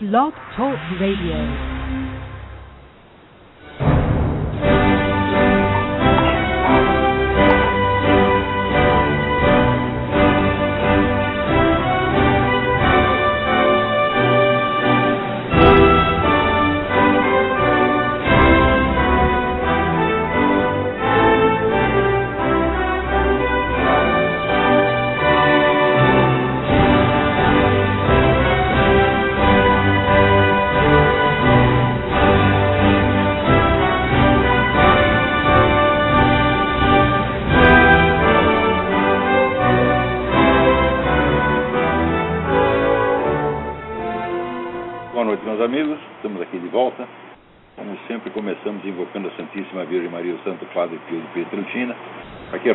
Blog Talk Radio.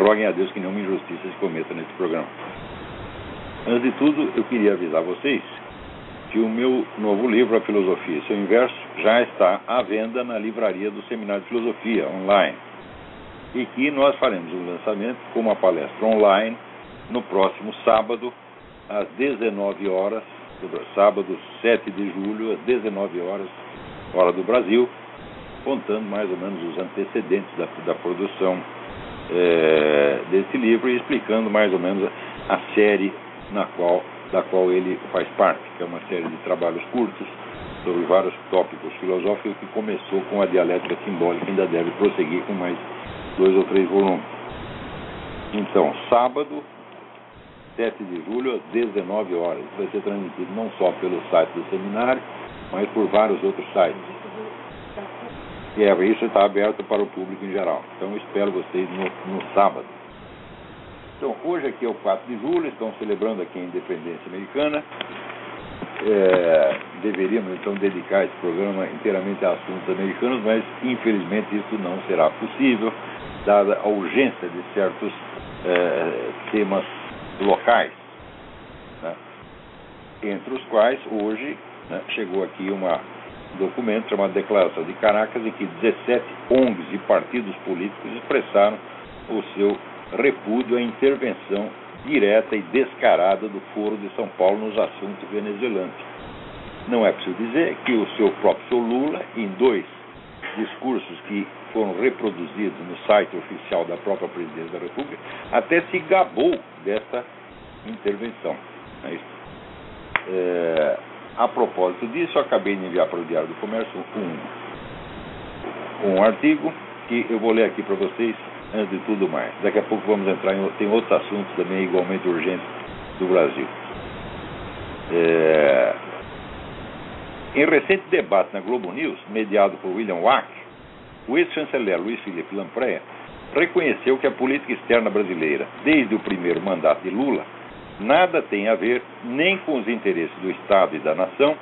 Roguem a Deus que nenhuma injustiça se cometa nesse programa. Antes de tudo, eu queria avisar vocês que o meu novo livro, A Filosofia e seu Inverso, já está à venda na livraria do Seminário de Filosofia, online. E que nós faremos um lançamento com uma palestra online no próximo sábado, às 19 horas, sábado 7 de julho, às 19 horas, hora do Brasil, contando mais ou menos os antecedentes da, da produção é, desse livro e explicando mais ou menos a, a série na qual, da qual ele faz parte, que é uma série de trabalhos curtos sobre vários tópicos filosóficos que começou com a dialética simbólica e ainda deve prosseguir com mais dois ou três volumes. Então, sábado, 7 de julho, às 19 horas. Vai ser transmitido não só pelo site do seminário, mas por vários outros sites. É, isso está aberto para o público em geral. Então, espero vocês no, no sábado. Então, hoje aqui é o 4 de julho, estão celebrando aqui a independência americana. É, deveríamos então dedicar esse programa inteiramente a assuntos americanos, mas infelizmente isso não será possível, dada a urgência de certos é, temas locais, né? entre os quais hoje né, chegou aqui uma, um documento chamado Declaração de Caracas, em que 17 ONGs e partidos políticos expressaram o seu repúdio à intervenção direta e descarada do Foro de São Paulo nos assuntos venezuelanos. Não é preciso dizer que o seu próprio Lula, em dois discursos que foram reproduzidos no site oficial da própria Presidência da República, até se gabou dessa intervenção. É é, a propósito disso, acabei de enviar para o Diário do Comércio um, um artigo que eu vou ler aqui para vocês antes de tudo mais. Daqui a pouco vamos entrar em tem outros assuntos também igualmente urgentes do Brasil. É, em recente debate na Globo News, mediado por William Wack, o ex-chanceler Luiz Felipe Lampreia reconheceu que a política externa brasileira, desde o primeiro mandato de Lula, nada tem a ver nem com os interesses do Estado e da nação,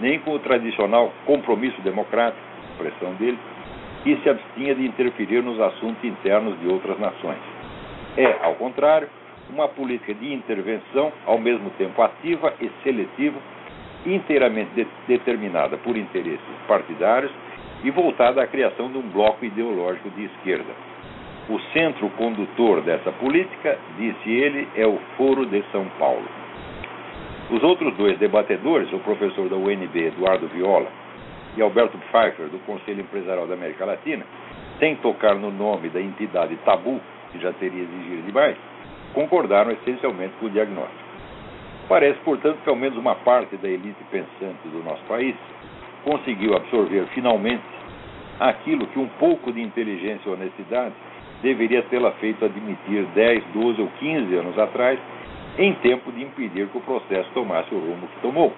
nem com o tradicional compromisso democrático, expressão dele, que se abstinha de interferir nos assuntos internos de outras nações. É, ao contrário, uma política de intervenção, ao mesmo tempo ativa e seletiva, inteiramente de determinada por interesses partidários e voltada à criação de um bloco ideológico de esquerda. O centro condutor dessa política, disse ele, é o Foro de São Paulo. Os outros dois debatedores, o professor da UNB, Eduardo Viola, e Alberto Pfeiffer, do Conselho Empresarial da América Latina, sem tocar no nome da entidade tabu, que já teria exigido demais, concordaram essencialmente com o diagnóstico. Parece, portanto, que ao menos uma parte da elite pensante do nosso país conseguiu absorver finalmente aquilo que um pouco de inteligência e honestidade deveria tê-la feito admitir 10, 12 ou 15 anos atrás, em tempo de impedir que o processo tomasse o rumo que tomou.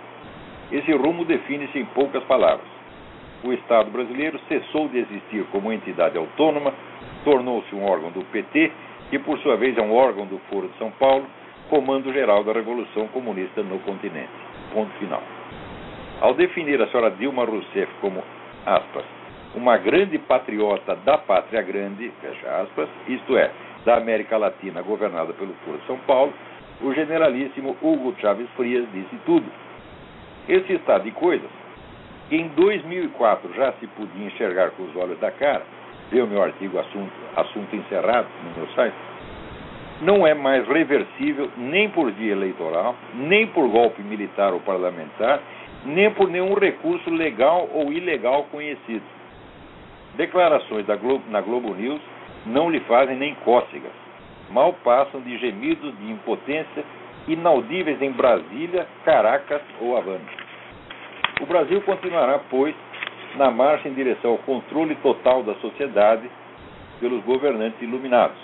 Esse rumo define-se em poucas palavras. O Estado brasileiro cessou de existir como entidade autônoma, tornou-se um órgão do PT, que por sua vez é um órgão do Foro de São Paulo, comando geral da Revolução Comunista no continente. Ponto final. Ao definir a senhora Dilma Rousseff como, aspas, uma grande patriota da pátria grande, fecha aspas, isto é, da América Latina governada pelo Foro de São Paulo, o generalíssimo Hugo Chávez Frias disse tudo. Esse estado de coisas, que em 2004 já se podia enxergar com os olhos da cara, o meu artigo assunto, assunto encerrado no meu site, não é mais reversível nem por via eleitoral, nem por golpe militar ou parlamentar, nem por nenhum recurso legal ou ilegal conhecido. Declarações Globo, na Globo News não lhe fazem nem cócegas. Mal passam de gemidos de impotência inaudíveis em Brasília, Caracas ou Havana. O Brasil continuará, pois, na marcha em direção ao controle total da sociedade pelos governantes iluminados.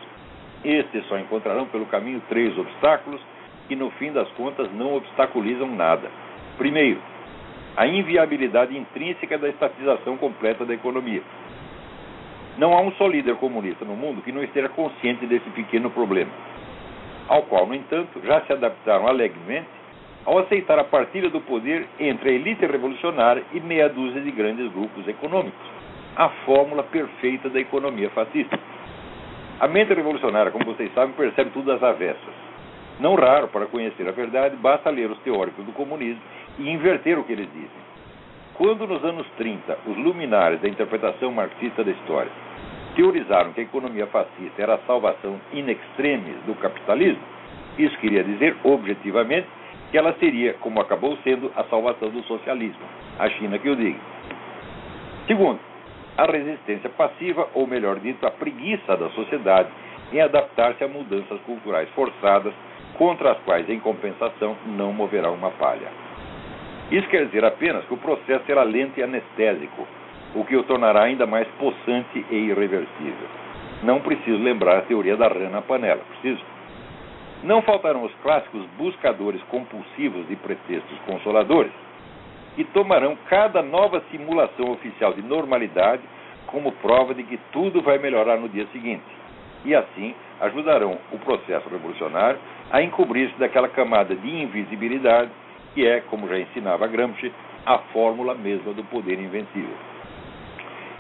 Estes só encontrarão pelo caminho três obstáculos que, no fim das contas, não obstaculizam nada. Primeiro, a inviabilidade intrínseca da estatização completa da economia. Não há um só líder comunista no mundo que não esteja consciente desse pequeno problema, ao qual, no entanto, já se adaptaram alegremente ao aceitar a partilha do poder entre a elite revolucionária e meia dúzia de grandes grupos econômicos, a fórmula perfeita da economia fascista. A mente revolucionária, como vocês sabem, percebe tudo às avessas. Não raro, para conhecer a verdade, basta ler os teóricos do comunismo e inverter o que eles dizem. Quando, nos anos 30, os luminares da interpretação marxista da história teorizaram que a economia fascista era a salvação in extremis do capitalismo, isso queria dizer, objetivamente, que ela seria, como acabou sendo, a salvação do socialismo. A China que o diga. Segundo, a resistência passiva, ou melhor dito, a preguiça da sociedade em adaptar-se a mudanças culturais forçadas, contra as quais, em compensação, não moverá uma palha. Isso quer dizer apenas que o processo será lento e anestésico, o que o tornará ainda mais possante e irreversível. Não preciso lembrar a teoria da rã na panela, preciso? Não faltarão os clássicos buscadores compulsivos de pretextos consoladores, que tomarão cada nova simulação oficial de normalidade como prova de que tudo vai melhorar no dia seguinte. E assim ajudarão o processo revolucionário a encobrir-se daquela camada de invisibilidade que é, como já ensinava Gramsci, a fórmula mesma do poder invencível.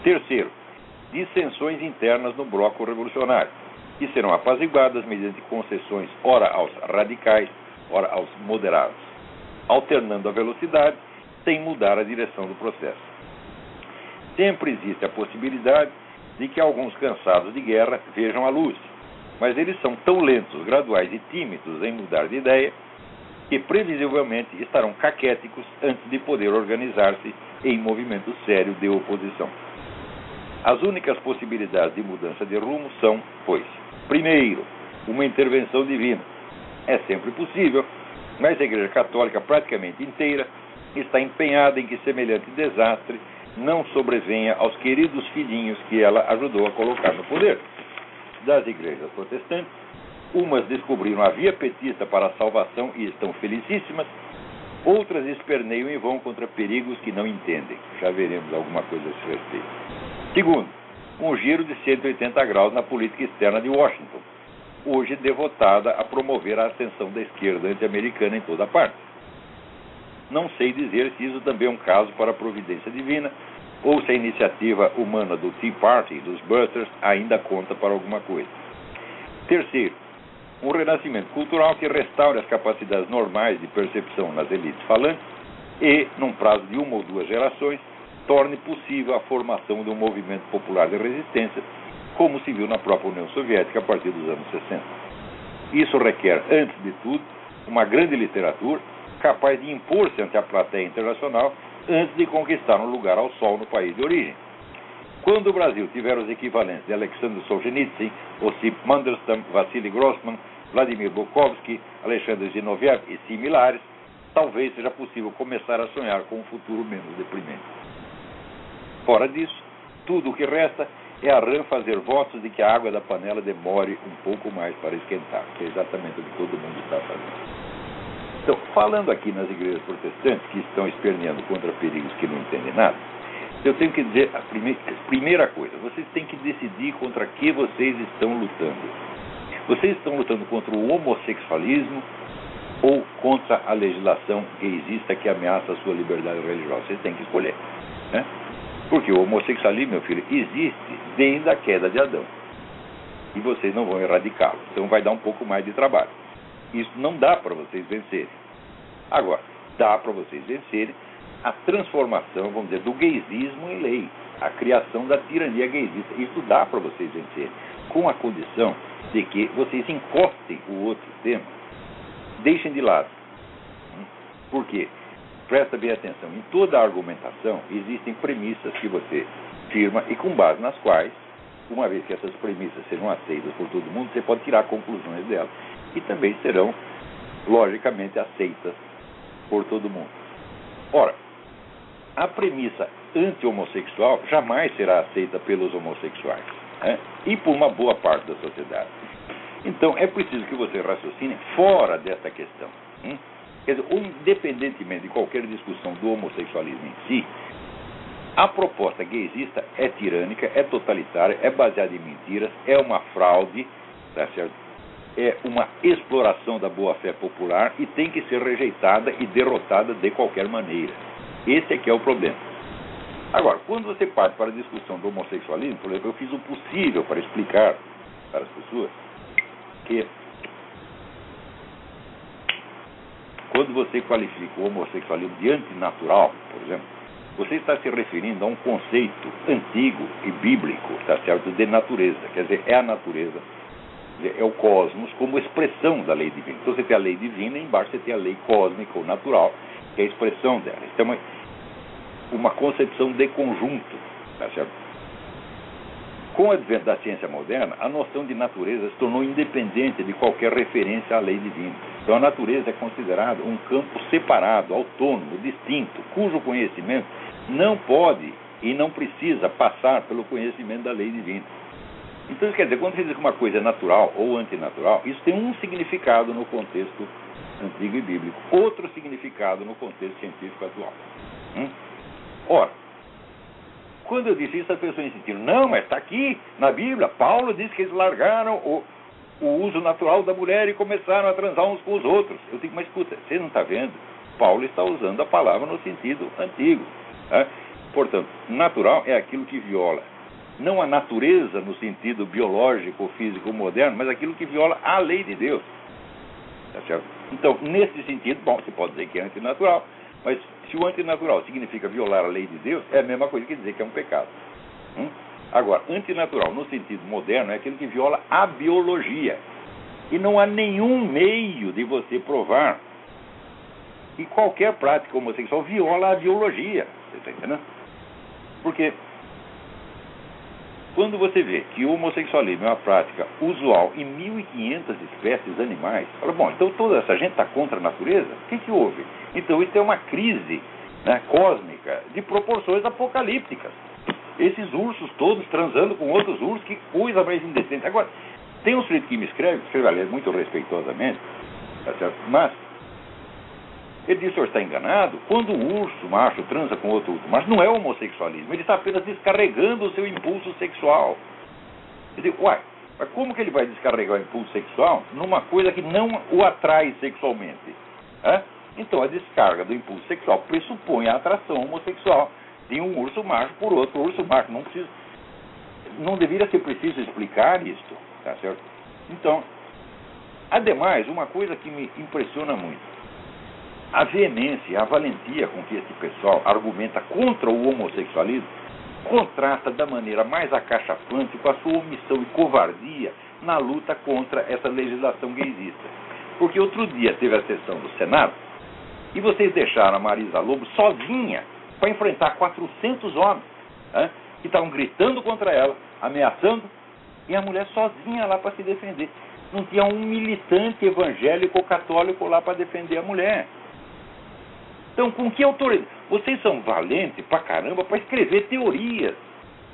Terceiro, dissensões internas no bloco revolucionário que serão apaziguadas mediante concessões ora aos radicais, ora aos moderados, alternando a velocidade sem mudar a direção do processo. Sempre existe a possibilidade de que alguns cansados de guerra vejam a luz, mas eles são tão lentos, graduais e tímidos em mudar de ideia que previsivelmente estarão caquéticos antes de poder organizar-se em movimento sério de oposição. As únicas possibilidades de mudança de rumo são, pois, Primeiro, uma intervenção divina. É sempre possível, mas a Igreja Católica praticamente inteira está empenhada em que semelhante desastre não sobrevenha aos queridos filhinhos que ela ajudou a colocar no poder. Das igrejas protestantes, umas descobriram a via petista para a salvação e estão felicíssimas, outras esperneiam e vão contra perigos que não entendem. Já veremos alguma coisa a esse respeito. Segundo, um giro de 180 graus na política externa de Washington, hoje devotada a promover a ascensão da esquerda anti-americana em toda parte. Não sei dizer se isso também é um caso para a providência divina ou se a iniciativa humana do Tea Party, dos Busters, ainda conta para alguma coisa. Terceiro, um renascimento cultural que restaure as capacidades normais de percepção nas elites falantes e, num prazo de uma ou duas gerações, torne possível a formação de um movimento popular de resistência, como se viu na própria União Soviética a partir dos anos 60. Isso requer, antes de tudo, uma grande literatura capaz de impor-se ante a plateia internacional antes de conquistar um lugar ao sol no país de origem. Quando o Brasil tiver os equivalentes de Alexandre Solzhenitsyn, Osip Mandelstam, Vassili Grossman, Vladimir Bukovsky, Alexandre Zinoviev e similares, talvez seja possível começar a sonhar com um futuro menos deprimente. Fora disso, tudo o que resta é a rã fazer votos de que a água da panela demore um pouco mais para esquentar, que é exatamente o que todo mundo está fazendo. Então, falando aqui nas igrejas protestantes que estão esperneando contra perigos que não entendem nada, eu tenho que dizer a primeira coisa: vocês têm que decidir contra que vocês estão lutando. Vocês estão lutando contra o homossexualismo ou contra a legislação gaysista que ameaça a sua liberdade religiosa? Vocês têm que escolher. Né? Porque o homossexualismo, meu filho, existe desde a queda de Adão. E vocês não vão erradicá-lo. Então vai dar um pouco mais de trabalho. Isso não dá para vocês vencerem. Agora, dá para vocês vencerem a transformação, vamos dizer, do gaysismo em lei. A criação da tirania gaysista. Isso dá para vocês vencerem. Com a condição de que vocês encostem o outro tema. Deixem de lado. Por quê? presta bem atenção, em toda argumentação existem premissas que você firma e com base nas quais, uma vez que essas premissas serão aceitas por todo mundo, você pode tirar conclusões delas e também serão, logicamente, aceitas por todo mundo. Ora, a premissa anti-homossexual jamais será aceita pelos homossexuais né? e por uma boa parte da sociedade. Então, é preciso que você raciocine fora dessa questão. Hein? Quer dizer, independentemente de qualquer discussão do homossexualismo em si, a proposta gaysista é tirânica, é totalitária, é baseada em mentiras, é uma fraude, tá é uma exploração da boa-fé popular e tem que ser rejeitada e derrotada de qualquer maneira. Esse é que é o problema. Agora, quando você parte para a discussão do homossexualismo, por exemplo, eu fiz o possível para explicar para as pessoas que quando você qualifica o homossexualismo de antinatural, por exemplo, você está se referindo a um conceito antigo e bíblico, está certo, de natureza. Quer dizer, é a natureza, é o cosmos como expressão da lei divina. Então você tem a lei divina e embaixo você tem a lei cósmica ou natural, que é a expressão dela. Então, é uma concepção de conjunto, está certo? Com o advento da ciência moderna, a noção de natureza se tornou independente de qualquer referência à lei divina. Então, a natureza é considerada um campo separado, autônomo, distinto, cujo conhecimento não pode e não precisa passar pelo conhecimento da lei divina. Então, isso quer dizer, quando você diz que uma coisa é natural ou antinatural, isso tem um significado no contexto antigo e bíblico, outro significado no contexto científico atual. Hum? Ora, quando eu disse isso, as pessoas insistiram, não, mas está aqui na Bíblia, Paulo diz que eles largaram o, o uso natural da mulher e começaram a transar uns com os outros. Eu digo, mas escuta, você não está vendo? Paulo está usando a palavra no sentido antigo. Tá? Portanto, natural é aquilo que viola não a natureza no sentido biológico, físico, moderno, mas aquilo que viola a lei de Deus. Tá? Então, nesse sentido, bom, você pode dizer que é antinatural, mas se o antinatural significa violar a lei de Deus, é a mesma coisa que dizer que é um pecado. Hum? Agora, antinatural no sentido moderno é aquilo que viola a biologia. E não há nenhum meio de você provar que qualquer prática homossexual viola a biologia. Você está entendendo? Porque quando você vê que o homossexualismo é uma prática usual em 1.500 espécies animais, fala, bom, então toda essa gente está contra a natureza? O que, que houve? Então isso é uma crise né, cósmica de proporções apocalípticas. Esses ursos todos transando com outros ursos, que coisa mais indecente. Agora, tem um sujeito que me escreve, escreve, aliás, muito respeitosamente, tá certo? mas ele diz, o senhor está enganado? Quando o urso macho transa com outro urso macho, não é homossexualismo, ele está apenas descarregando o seu impulso sexual. Eu digo, uai, mas como que ele vai descarregar o impulso sexual numa coisa que não o atrai sexualmente? É? Então a descarga do impulso sexual pressupõe a atração homossexual de um urso macho por outro urso macho. Não precisa, não deveria ser preciso explicar isto, tá certo? Então, ademais, uma coisa que me impressiona muito, a veemência, a valentia com que esse pessoal argumenta contra o homossexualismo contrasta da maneira mais acachapante com a sua omissão e covardia na luta contra essa legislação gaysista. Porque outro dia teve a sessão do Senado e vocês deixaram a Marisa Lobo sozinha para enfrentar 400 homens né, que estavam gritando contra ela, ameaçando, e a mulher sozinha lá para se defender. Não tinha um militante evangélico ou católico lá para defender a mulher. Então, com que autoridade? Vocês são valentes pra caramba para escrever teorias.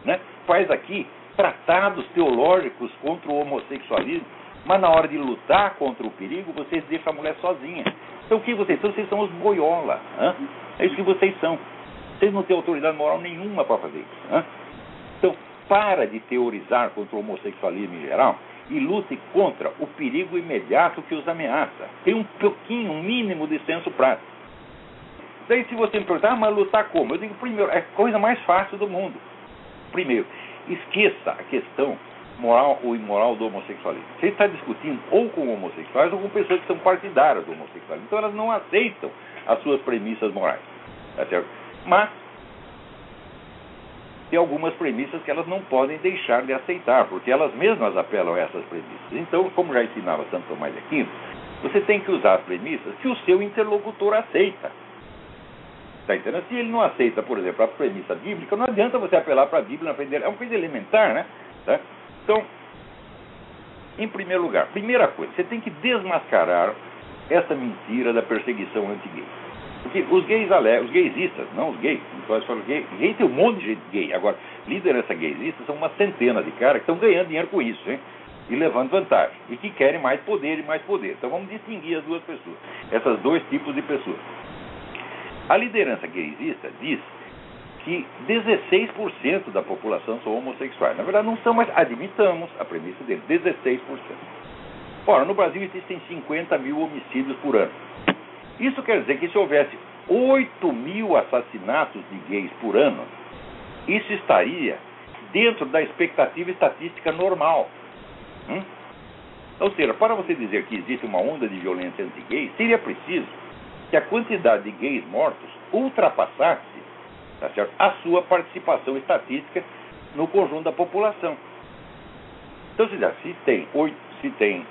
Né? Faz aqui tratados teológicos contra o homossexualismo, mas na hora de lutar contra o perigo, vocês deixam a mulher sozinha. Então, o que vocês são? Vocês são os boiola. Hein? É isso que vocês são. Vocês não têm autoridade moral nenhuma para fazer isso. Hein? Então, para de teorizar contra o homossexualismo em geral e lute contra o perigo imediato que os ameaça. Tem um pouquinho, um mínimo de senso prático. Daí se você me perguntar, ah, mas lutar como? Eu digo, primeiro, é a coisa mais fácil do mundo. Primeiro, esqueça a questão moral ou imoral do homossexualismo. Você está discutindo ou com homossexuais ou com pessoas que são partidárias do homossexualismo. Então elas não aceitam as suas premissas morais. Tá certo? Mas tem algumas premissas que elas não podem deixar de aceitar, porque elas mesmas apelam a essas premissas. Então, como já ensinava Santo Tomás de Aquino, você tem que usar as premissas que o seu interlocutor aceita. Está entendendo? Se ele não aceita, por exemplo, a premissa bíblica, não adianta você apelar para a Bíblia na frente dele. É uma coisa elementar, né? Tá? Então, em primeiro lugar, primeira coisa, você tem que desmascarar essa mentira da perseguição anti-gay. Porque os gays alegam, os gaysistas, não os gays, então falam gay, gay tem um monte de gente gay. Agora, liderança gaysista são uma centena de caras que estão ganhando dinheiro com isso, hein? E levando vantagem. E que querem mais poder e mais poder. Então vamos distinguir as duas pessoas, essas dois tipos de pessoas. A liderança gaysista diz que 16% da população são homossexuais. Na verdade, não são, mas admitamos a premissa dele, 16%. Ora, no Brasil existem 50 mil homicídios por ano. Isso quer dizer que se houvesse 8 mil assassinatos de gays por ano, isso estaria dentro da expectativa estatística normal. Hum? Ou seja, para você dizer que existe uma onda de violência anti-gays, seria preciso que a quantidade de gays mortos ultrapassasse tá certo? a sua participação estatística no conjunto da população. Então, se tem, 8, se tem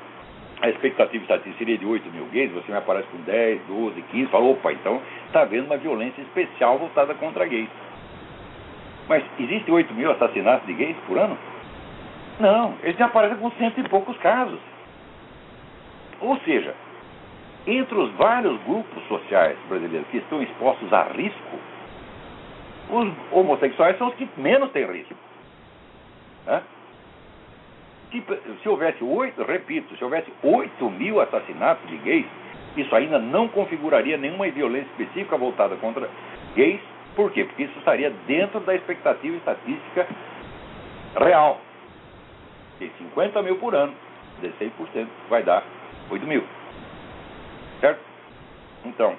a expectativa estatística seria de 8 mil gays, você me aparece com 10, 12, 15, fala, opa, então está havendo uma violência especial voltada contra gays. Mas existe 8 mil assassinatos de gays por ano? Não, eles aparecem com cento e poucos casos. Ou seja, entre os vários grupos sociais brasileiros que estão expostos a risco, os homossexuais são os que menos têm risco. Né? Se, se houvesse oito, repito, se houvesse oito mil assassinatos de gays, isso ainda não configuraria nenhuma violência específica voltada contra gays. Por quê? Porque isso estaria dentro da expectativa estatística real. De 50 mil por ano, 16% vai dar 8 mil. Certo? Então,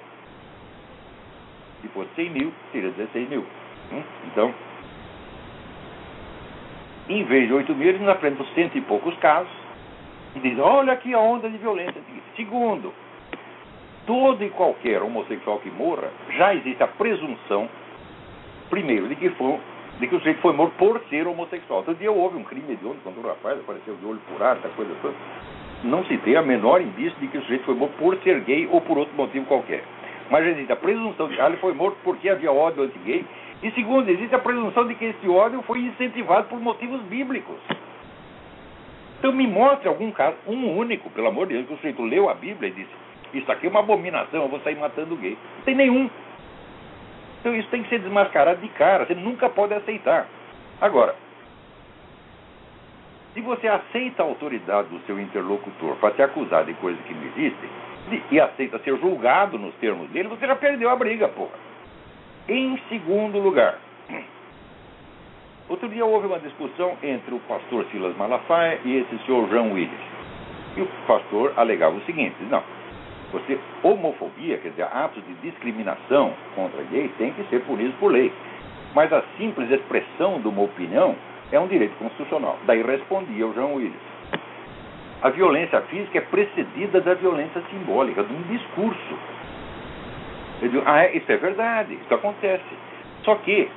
se fosse 100 mil, seria 16 mil. Hum? Então, em vez de 8 mil, eles nos apresentam cento e poucos casos e dizem, olha aqui a onda de violência. Segundo, todo e qualquer homossexual que morra, já existe a presunção, primeiro, de que, foi, de que o sujeito foi morto por ser homossexual. Outro dia houve um crime de olho quando o rapaz apareceu de olho furado, essa coisa toda. Não se tem a menor indício de que o sujeito foi morto por ser gay ou por outro motivo qualquer. Mas existe a presunção de que ah, ele foi morto porque havia ódio anti-gay e segundo, existe a presunção de que esse ódio foi incentivado por motivos bíblicos. Então me mostre algum caso, um único, pelo amor de Deus, que o sujeito leu a Bíblia e disse, isso aqui é uma abominação, eu vou sair matando gay. Não tem nenhum. Então isso tem que ser desmascarado de cara, você nunca pode aceitar. Agora, se você aceita a autoridade do seu interlocutor para te acusar de coisas que não existem, e aceita ser julgado nos termos dele, você já perdeu a briga, porra. Em segundo lugar, outro dia houve uma discussão entre o pastor Silas Malafaia e esse senhor João Willis. E o pastor alegava o seguinte: não, você, homofobia, quer dizer, atos de discriminação contra gays, tem que ser punidos por lei. Mas a simples expressão de uma opinião é um direito constitucional. Daí respondia o João Willis. A violência física é precedida da violência simbólica, de um discurso. Eu digo, ah, é, isso é verdade, isso acontece. Só que,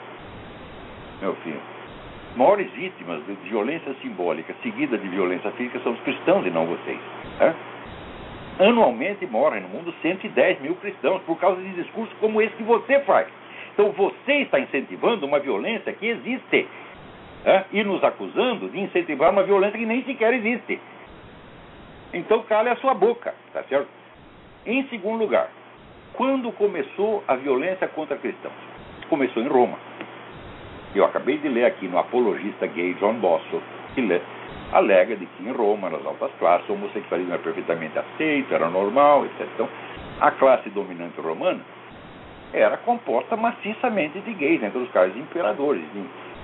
meu filho, maiores vítimas de violência simbólica seguida de violência física são os cristãos e não vocês. Né? Anualmente morrem no mundo 110 mil cristãos por causa de discursos como esse que você faz. Então você está incentivando uma violência que existe né? e nos acusando de incentivar uma violência que nem sequer existe. Então cale a sua boca, tá certo? Em segundo lugar, quando começou a violência contra cristãos? Começou em Roma. Eu acabei de ler aqui no apologista gay John Bosso, que lê, alega de que em Roma, nas altas classes, o homossexualismo era perfeitamente aceito, era normal, etc. Então, a classe dominante romana era composta maciçamente de gays, entre os caras imperadores,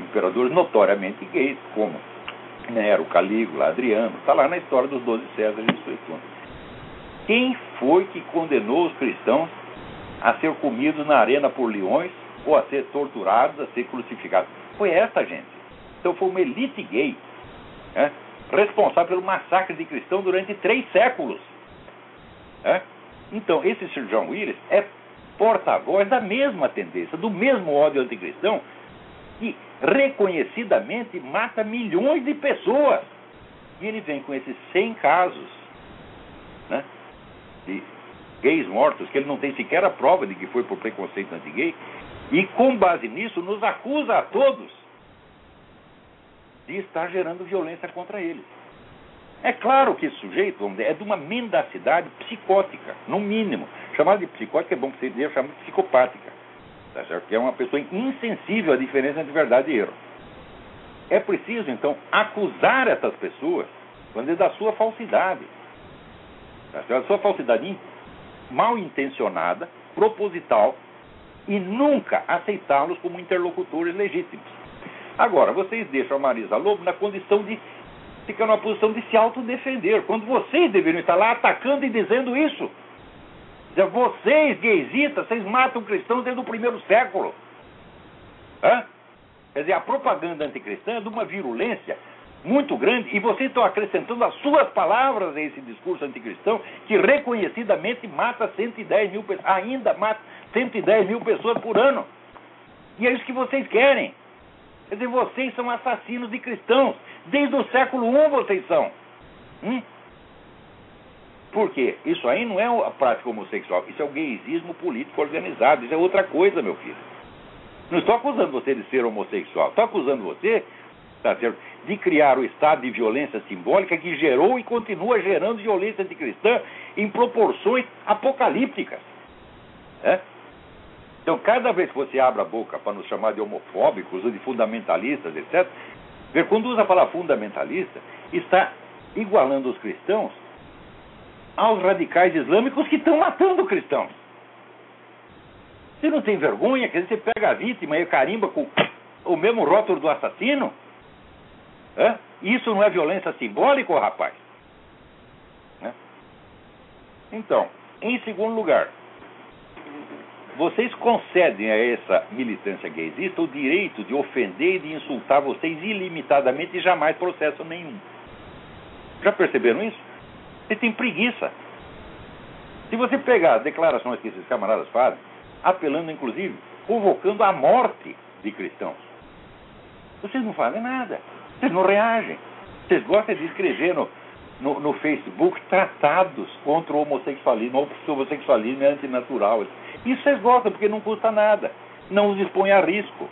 imperadores notoriamente gays, como Nero, Calígula, Adriano, está lá na história dos doze Césares e Suetônio. Quem foi que condenou os cristãos a ser comidos na arena por leões ou a ser torturados, a ser crucificados. Foi essa gente. Então foi uma elite gay né, responsável pelo massacre de cristãos durante três séculos. Né? Então, esse Sir John Willis é porta-voz da mesma tendência, do mesmo ódio anticristão, que reconhecidamente mata milhões de pessoas. E ele vem com esses 100 casos né, de gays mortos, que ele não tem sequer a prova de que foi por preconceito anti-gay, e com base nisso nos acusa a todos de estar gerando violência contra eles. É claro que esse sujeito vamos dizer, é de uma mendacidade psicótica, no mínimo. Chamar de psicótica é bom que você dizer, chamar de psicopática. Tá certo? Que é uma pessoa insensível à diferença entre verdade e erro. É preciso, então, acusar essas pessoas dizer, da sua falsidade. Tá certo? Da sua falsidade mal intencionada, proposital, e nunca aceitá-los como interlocutores legítimos. Agora, vocês deixam a Marisa Lobo na condição de ficar numa posição de se autodefender, quando vocês deveriam estar lá atacando e dizendo isso. Vocês, gaysistas, vocês matam cristãos desde o primeiro século. Hã? Quer dizer, a propaganda anticristã é de uma virulência muito grande e vocês estão acrescentando as suas palavras a esse discurso anticristão que reconhecidamente mata 110 mil pessoas, ainda mata 110 mil pessoas por ano. E é isso que vocês querem. Quer dizer, vocês são assassinos de cristãos. Desde o século I vocês são. Hum? Por quê? Isso aí não é a prática homossexual, isso é o gaysismo político organizado, isso é outra coisa, meu filho. Não estou acusando você de ser homossexual, estou acusando você tá certo, de criar o estado de violência simbólica que gerou e continua gerando violência anticristã em proporções apocalípticas. É? Então, cada vez que você abre a boca para nos chamar de homofóbicos ou de fundamentalistas, etc., ver quando usa a palavra fundamentalista, está igualando os cristãos aos radicais islâmicos que estão matando cristãos. Você não tem vergonha? Quer dizer, você pega a vítima e carimba com o mesmo rótulo do assassino? É? Isso não é violência simbólica, rapaz? É? Então, em segundo lugar, vocês concedem a essa militância gaysista o direito de ofender e de insultar vocês ilimitadamente e jamais processo nenhum. Já perceberam isso? Você tem preguiça. Se você pegar as declarações que esses camaradas fazem, apelando inclusive, convocando a morte de cristãos, vocês não fazem nada. Vocês não reagem. Vocês gostam de escrever no, no, no Facebook tratados contra o homossexualismo, ou o homossexualismo é antinatural. Isso vocês gostam, porque não custa nada. Não os expõe a risco.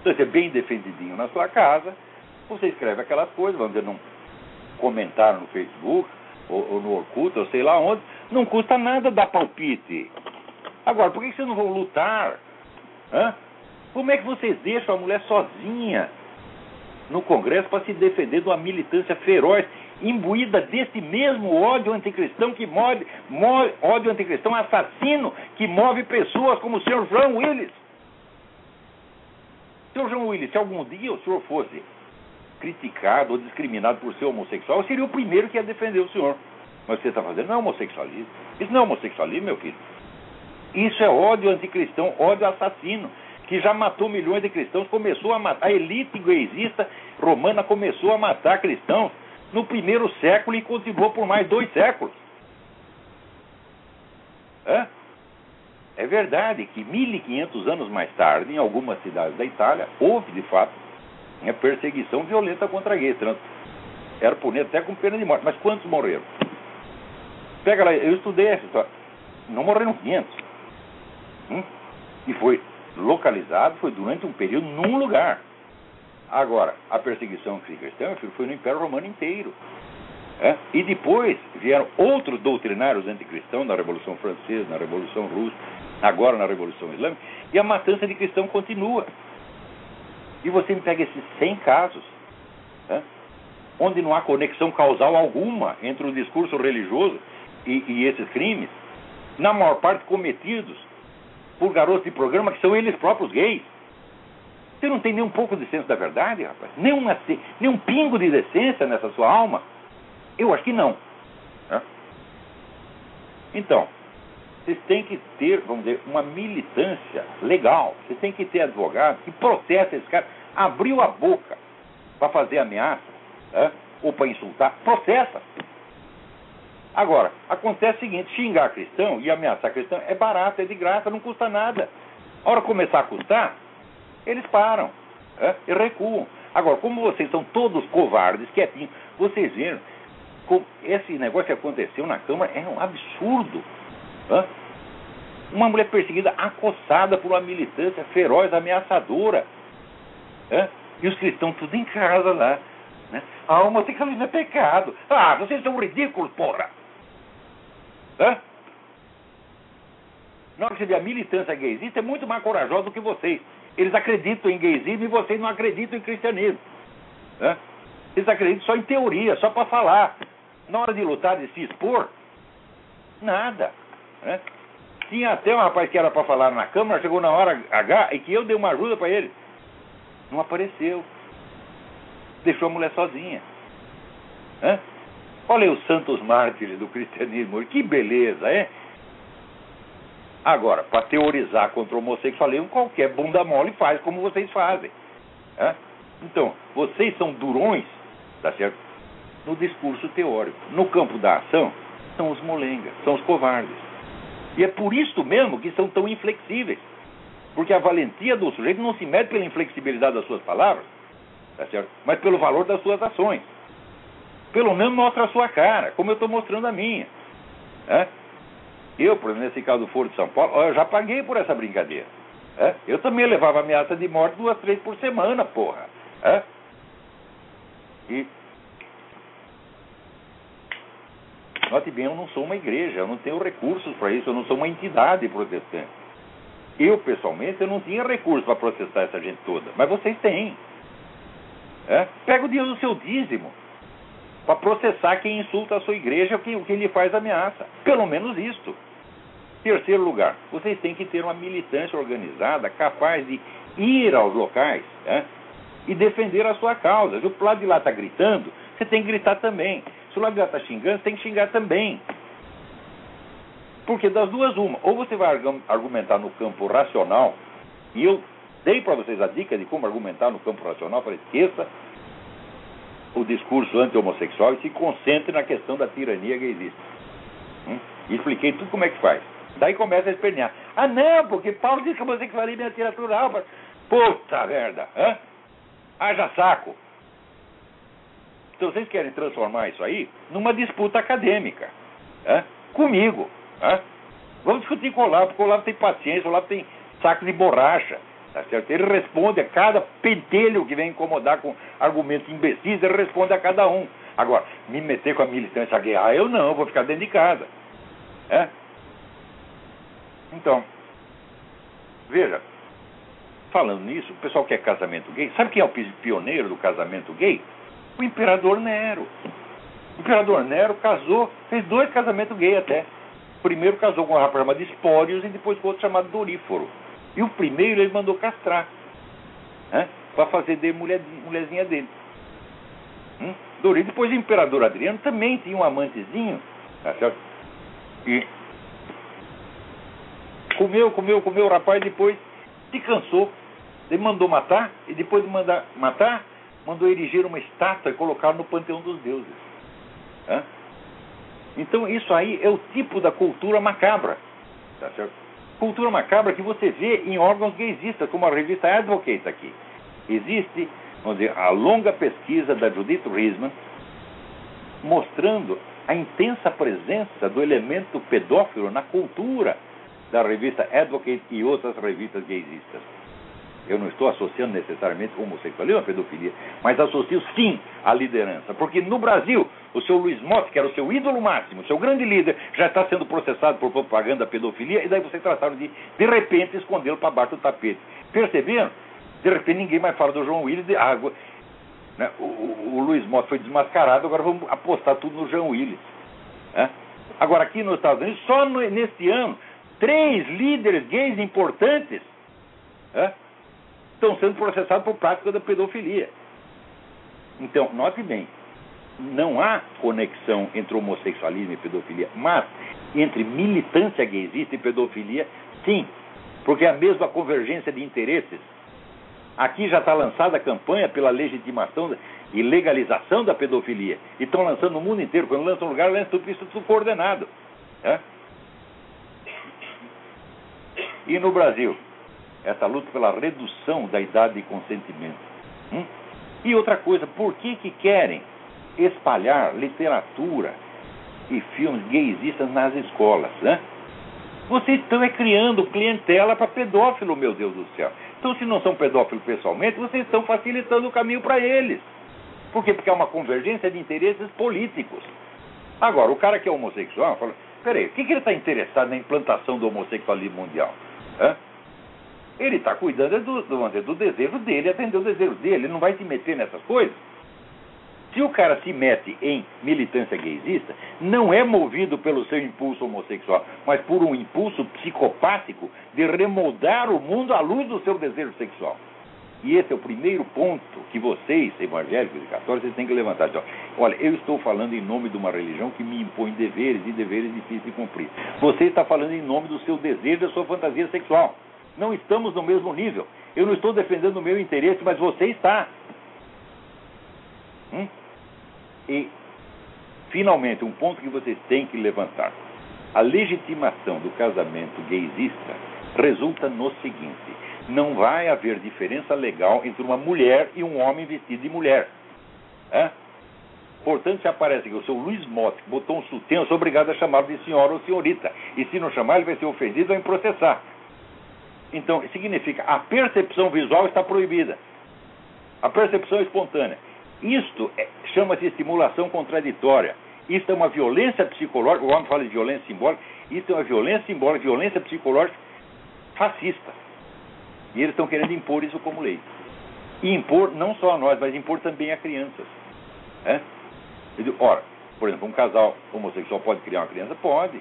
Então, você é bem defendidinho na sua casa, você escreve aquelas coisas, vamos dizer, num comentário no Facebook, ou, ou no Orkut, ou sei lá onde, não custa nada dar palpite. Agora, por que vocês não vão lutar? Hã? Como é que vocês deixam a mulher sozinha no Congresso para se defender de uma militância feroz imbuída desse mesmo ódio anticristão que move, move ódio anticristão assassino que move pessoas como o senhor João Willis. Senhor João Willis, se algum dia o senhor fosse criticado ou discriminado por ser homossexual, eu seria o primeiro que ia defender o senhor. Mas você está fazendo não é homossexualismo. Isso não é homossexualismo, meu filho. Isso é ódio anticristão, ódio assassino que já matou milhões de cristãos, começou a matar, a elite gaysista romana começou a matar cristãos no primeiro século e continuou por mais dois séculos. É, verdade que 1500 anos mais tarde, em algumas cidades da Itália, houve de fato uma perseguição violenta contra gays. Era punido até com pena de morte. Mas quantos morreram? Pega lá, eu estudei essa história. Não morreram 500. Hum? E foi localizado, foi durante um período num lugar. Agora, a perseguição cristã foi no Império Romano inteiro. É? E depois vieram outros doutrinários anticristãos na Revolução Francesa, na Revolução Russa, agora na Revolução Islâmica, e a matança de cristão continua. E você me pega esses 100 casos, é? onde não há conexão causal alguma entre o discurso religioso e, e esses crimes, na maior parte cometidos por garotos de programa que são eles próprios gays. Você não tem nem um pouco de senso da verdade, rapaz? Nem, uma, nem um pingo de decência nessa sua alma? Eu acho que não. Então, vocês têm que ter, vamos dizer, uma militância legal. Vocês têm que ter advogado que processa esse cara. Abriu a boca para fazer ameaça ou para insultar, processa. Agora, acontece o seguinte: xingar cristão e ameaçar cristão é barato, é de graça, não custa nada. A hora começar a custar, eles param é, e recuam. Agora, como vocês são todos covardes, quietinhos, vocês viram, esse negócio que aconteceu na Câmara é um absurdo. Hã? Uma mulher perseguida, acossada por uma militância feroz, ameaçadora. Hã? E os cristãos tudo em casa lá. Né? A homossexualismo é pecado. Ah, vocês são ridículos, porra! Hã? Na hora que você vê a militância gaysista, é muito mais corajosa do que vocês. Eles acreditam em gaysismo e vocês não acreditam em cristianismo. Hã? Eles acreditam só em teoria, só para falar. Na hora de lutar, de se expor, nada. Né? Tinha até um rapaz que era para falar na Câmara, chegou na hora H e que eu dei uma ajuda para ele. Não apareceu. Deixou a mulher sozinha. Hã? Olha aí os santos mártires do cristianismo. Que beleza, é? Agora, para teorizar contra o homossexualismo, qualquer bunda mole faz como vocês fazem. Hã? Então, vocês são durões, tá certo? No discurso teórico. No campo da ação, são os molengas, são os covardes. E é por isso mesmo que são tão inflexíveis. Porque a valentia do sujeito não se mede pela inflexibilidade das suas palavras, tá certo? mas pelo valor das suas ações. Pelo menos mostra a sua cara, como eu estou mostrando a minha. É? Eu, por exemplo, nesse caso do Foro de São Paulo, eu já paguei por essa brincadeira. É? Eu também levava ameaça de morte duas, três por semana, porra. É? E. Note bem, eu não sou uma igreja, eu não tenho recursos para isso, eu não sou uma entidade protestante. Eu, pessoalmente, eu não tinha recursos para processar essa gente toda, mas vocês têm. É? Pega o dinheiro do seu dízimo para processar quem insulta a sua igreja quem, quem lhe faz ameaça. Pelo menos isto. Terceiro lugar, vocês têm que ter uma militância organizada capaz de ir aos locais né, e defender a sua causa. Se o lado de lá está gritando, você tem que gritar também. Se o lado de lá está xingando, você tem que xingar também. Porque das duas, uma. Ou você vai argumentar no campo racional, e eu dei para vocês a dica de como argumentar no campo racional, para esqueça o discurso anti-homossexual e se concentre na questão da tirania gaysista. Hum? E expliquei tudo como é que faz. Daí começa a espernear. Ah, não, porque Paulo disse que o homossexualismo é antinatural. Mas... Puta merda! Hã? Haja saco! Então vocês querem transformar isso aí numa disputa acadêmica. Hã? Comigo. Hã? Vamos discutir com o Olavo, porque o Olavo tem paciência, o Olavo tem saco de borracha. Tá certo? Ele responde a cada pentelho que vem incomodar com argumentos imbecis, ele responde a cada um. Agora, me meter com a militância ah, eu não, vou ficar dentro de casa. É? Então, veja, falando nisso, o pessoal quer casamento gay. Sabe quem é o pioneiro do casamento gay? O imperador Nero. O imperador Nero casou, fez dois casamentos gay até. Primeiro casou com um rapaz chamado Espórios e depois com outro chamado Doríforo. E o primeiro ele mandou castrar, né, para fazer de mulher, mulherzinha dele. Hum? Depois o imperador Adriano também tinha um amantezinho, tá certo? E comeu, comeu, comeu o rapaz, depois se cansou. Ele mandou matar, e depois de mandar matar, mandou erigir uma estátua e colocar no panteão dos deuses. Hã? Então, isso aí é o tipo da cultura macabra. Tá certo? Cultura macabra que você vê em órgãos gaysistas, como a revista Advocate aqui. Existe, vamos dizer, a longa pesquisa da Judith Riesman mostrando a intensa presença do elemento pedófilo na cultura da revista Advocate e outras revistas gaysistas. Eu não estou associando necessariamente homossexualismo à pedofilia, mas associo sim à liderança. Porque no Brasil, o seu Luiz Motti, que era o seu ídolo máximo, o seu grande líder, já está sendo processado por propaganda da pedofilia, e daí vocês trataram de, de repente, escondê-lo para baixo do tapete. Perceberam? De repente ninguém mais fala do João Willis. De, ah, né? o, o, o, Luiz Motti foi desmascarado, agora vamos apostar tudo no João Willis. Né? Agora, aqui nos Estados Unidos, só no, neste ano, três líderes gays importantes é, estão sendo processados por prática da pedofilia. Então, note bem, não há conexão entre homossexualismo e pedofilia, mas entre militância gaysista e pedofilia, sim, porque é a mesma convergência de interesses. Aqui já está lançada a campanha pela legitimação e legalização da pedofilia. E estão lançando no mundo inteiro. Quando lançam um lugar, lançam tudo isso tudo coordenado. É? E no Brasil, essa luta pela redução da idade de consentimento. Hum? E outra coisa, por que, que querem espalhar literatura e filmes gaysistas nas escolas? Né? Vocês estão é criando clientela para pedófilo, meu Deus do céu. Então, se não são pedófilos pessoalmente, vocês estão facilitando o caminho para eles. Por quê? Porque é uma convergência de interesses políticos. Agora, o cara que é homossexual fala: peraí, o que, que ele está interessado na implantação do homossexualismo mundial? Hã? Ele está cuidando do, do, do desejo dele, atender o desejo dele. Ele não vai se meter nessas coisas. Se o cara se mete em militância gaysista, não é movido pelo seu impulso homossexual, mas por um impulso psicopático de remoldar o mundo à luz do seu desejo sexual. E esse é o primeiro ponto que vocês, evangélicos e católicos, têm que levantar. Olha, eu estou falando em nome de uma religião que me impõe deveres e deveres difíceis de cumprir. Você está falando em nome do seu desejo, da sua fantasia sexual. Não estamos no mesmo nível. Eu não estou defendendo o meu interesse, mas você está. Hum? E, finalmente, um ponto que vocês têm que levantar: a legitimação do casamento gaysista resulta no seguinte: não vai haver diferença legal entre uma mulher e um homem vestido de mulher. É? Portanto, se aparece que o seu Luiz Motti botou um sutiã, eu sou obrigado a chamá-lo de senhora ou senhorita. E se não chamar, ele vai ser ofendido ou processar. Então, significa a percepção visual está proibida. A percepção espontânea. Isto é, chama-se estimulação contraditória. Isto é uma violência psicológica, o homem fala de violência simbólica, isso é uma violência simbólica, violência psicológica fascista. E eles estão querendo impor isso como lei. E impor não só a nós, mas impor também a crianças. É? Ora, por exemplo, um casal homossexual pode criar uma criança? Pode.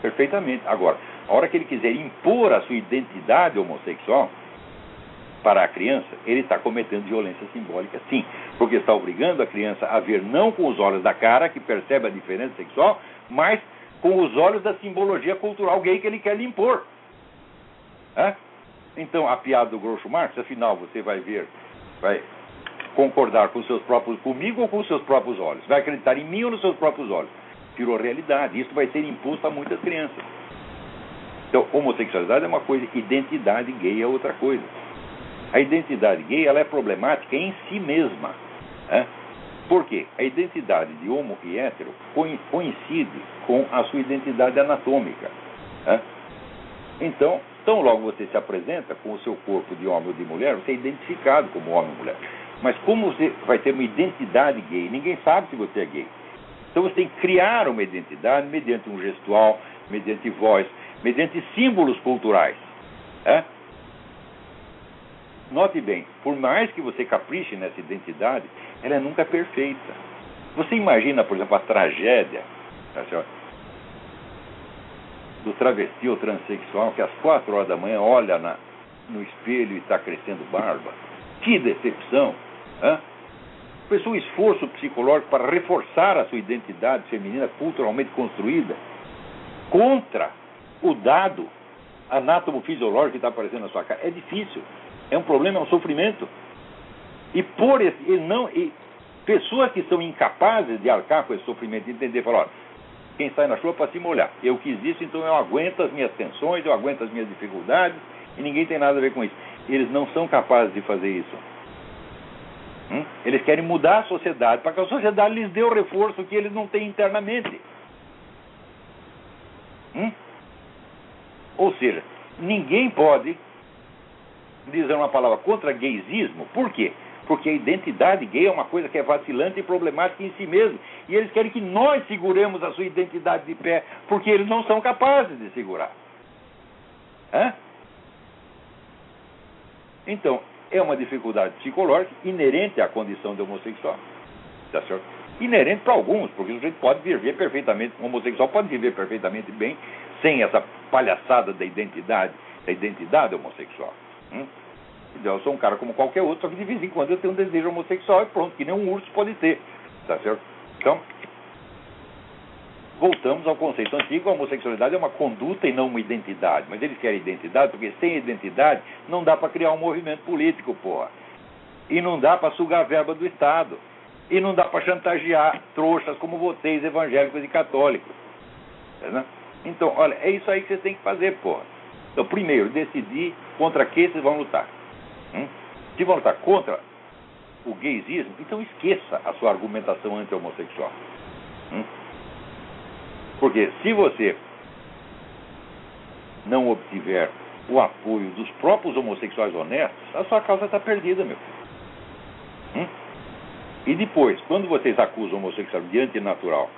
Perfeitamente. Agora, a hora que ele quiser impor a sua identidade homossexual, para a criança, ele está cometendo violência simbólica, sim, porque está obrigando a criança a ver não com os olhos da cara, que percebe a diferença sexual, mas com os olhos da simbologia cultural gay que ele quer lhe impor. Então, a piada do Groucho Marx, afinal, você vai ver, vai concordar com seus próprios, comigo ou com seus próprios olhos? Vai acreditar em mim ou nos seus próprios olhos? Virou realidade. Isso vai ser imposto a muitas crianças. Então, homossexualidade é uma coisa, identidade gay é outra coisa. A identidade gay ela é problemática em si mesma. Né? Por quê? A identidade de homo e hétero coincide com a sua identidade anatômica. Né? Então, tão logo você se apresenta com o seu corpo de homem ou de mulher, você é identificado como homem ou mulher. Mas como você vai ter uma identidade gay, ninguém sabe se você é gay. Então você tem que criar uma identidade mediante um gestual, mediante voz, mediante símbolos culturais. É? Note bem, por mais que você capriche nessa identidade, ela é nunca perfeita. Você imagina, por exemplo, a tragédia tá do travesti ou transexual que às quatro horas da manhã olha na, no espelho e está crescendo barba? Que decepção! Hã? Fez um esforço psicológico para reforçar a sua identidade feminina culturalmente construída contra o dado anátomo-fisiológico que está aparecendo na sua cara. É difícil. É um problema, é um sofrimento. E por esse, e não, e pessoas que são incapazes de arcar com esse sofrimento, de entender, falar, quem sai na chuva para se molhar. Eu quis isso, então eu aguento as minhas tensões, eu aguento as minhas dificuldades, e ninguém tem nada a ver com isso. Eles não são capazes de fazer isso. Hum? Eles querem mudar a sociedade, para que a sociedade lhes dê o reforço que eles não têm internamente. Hum? Ou seja, ninguém pode dizer uma palavra contra gaysismo. Por quê? Porque a identidade gay é uma coisa que é vacilante e problemática em si mesmo. E eles querem que nós seguremos a sua identidade de pé, porque eles não são capazes de segurar. Hã? Então, é uma dificuldade psicológica inerente à condição de homossexual. Tá certo? Inerente para alguns, porque o sujeito pode viver perfeitamente, um homossexual pode viver perfeitamente bem sem essa palhaçada da identidade, da identidade homossexual. Hum? Eu sou um cara como qualquer outro, só que de vez em quando eu tenho um desejo homossexual e pronto, que nem um urso pode ter. Tá certo? Então, voltamos ao conceito antigo, a homossexualidade é uma conduta e não uma identidade. Mas eles querem identidade, porque sem identidade não dá para criar um movimento político, porra. E não dá para sugar a verba do Estado. E não dá para chantagear trouxas como vocês, evangélicos e católicos. Tá então, olha, é isso aí que vocês têm que fazer, porra. Então, primeiro, decidir contra quem vocês vão lutar. Hum? Se vão lutar contra o gaysismo, então esqueça a sua argumentação anti-homossexual. Hum? Porque se você não obtiver o apoio dos próprios homossexuais honestos, a sua causa está perdida, meu filho. Hum? E depois, quando vocês acusam o homossexual de antinatural,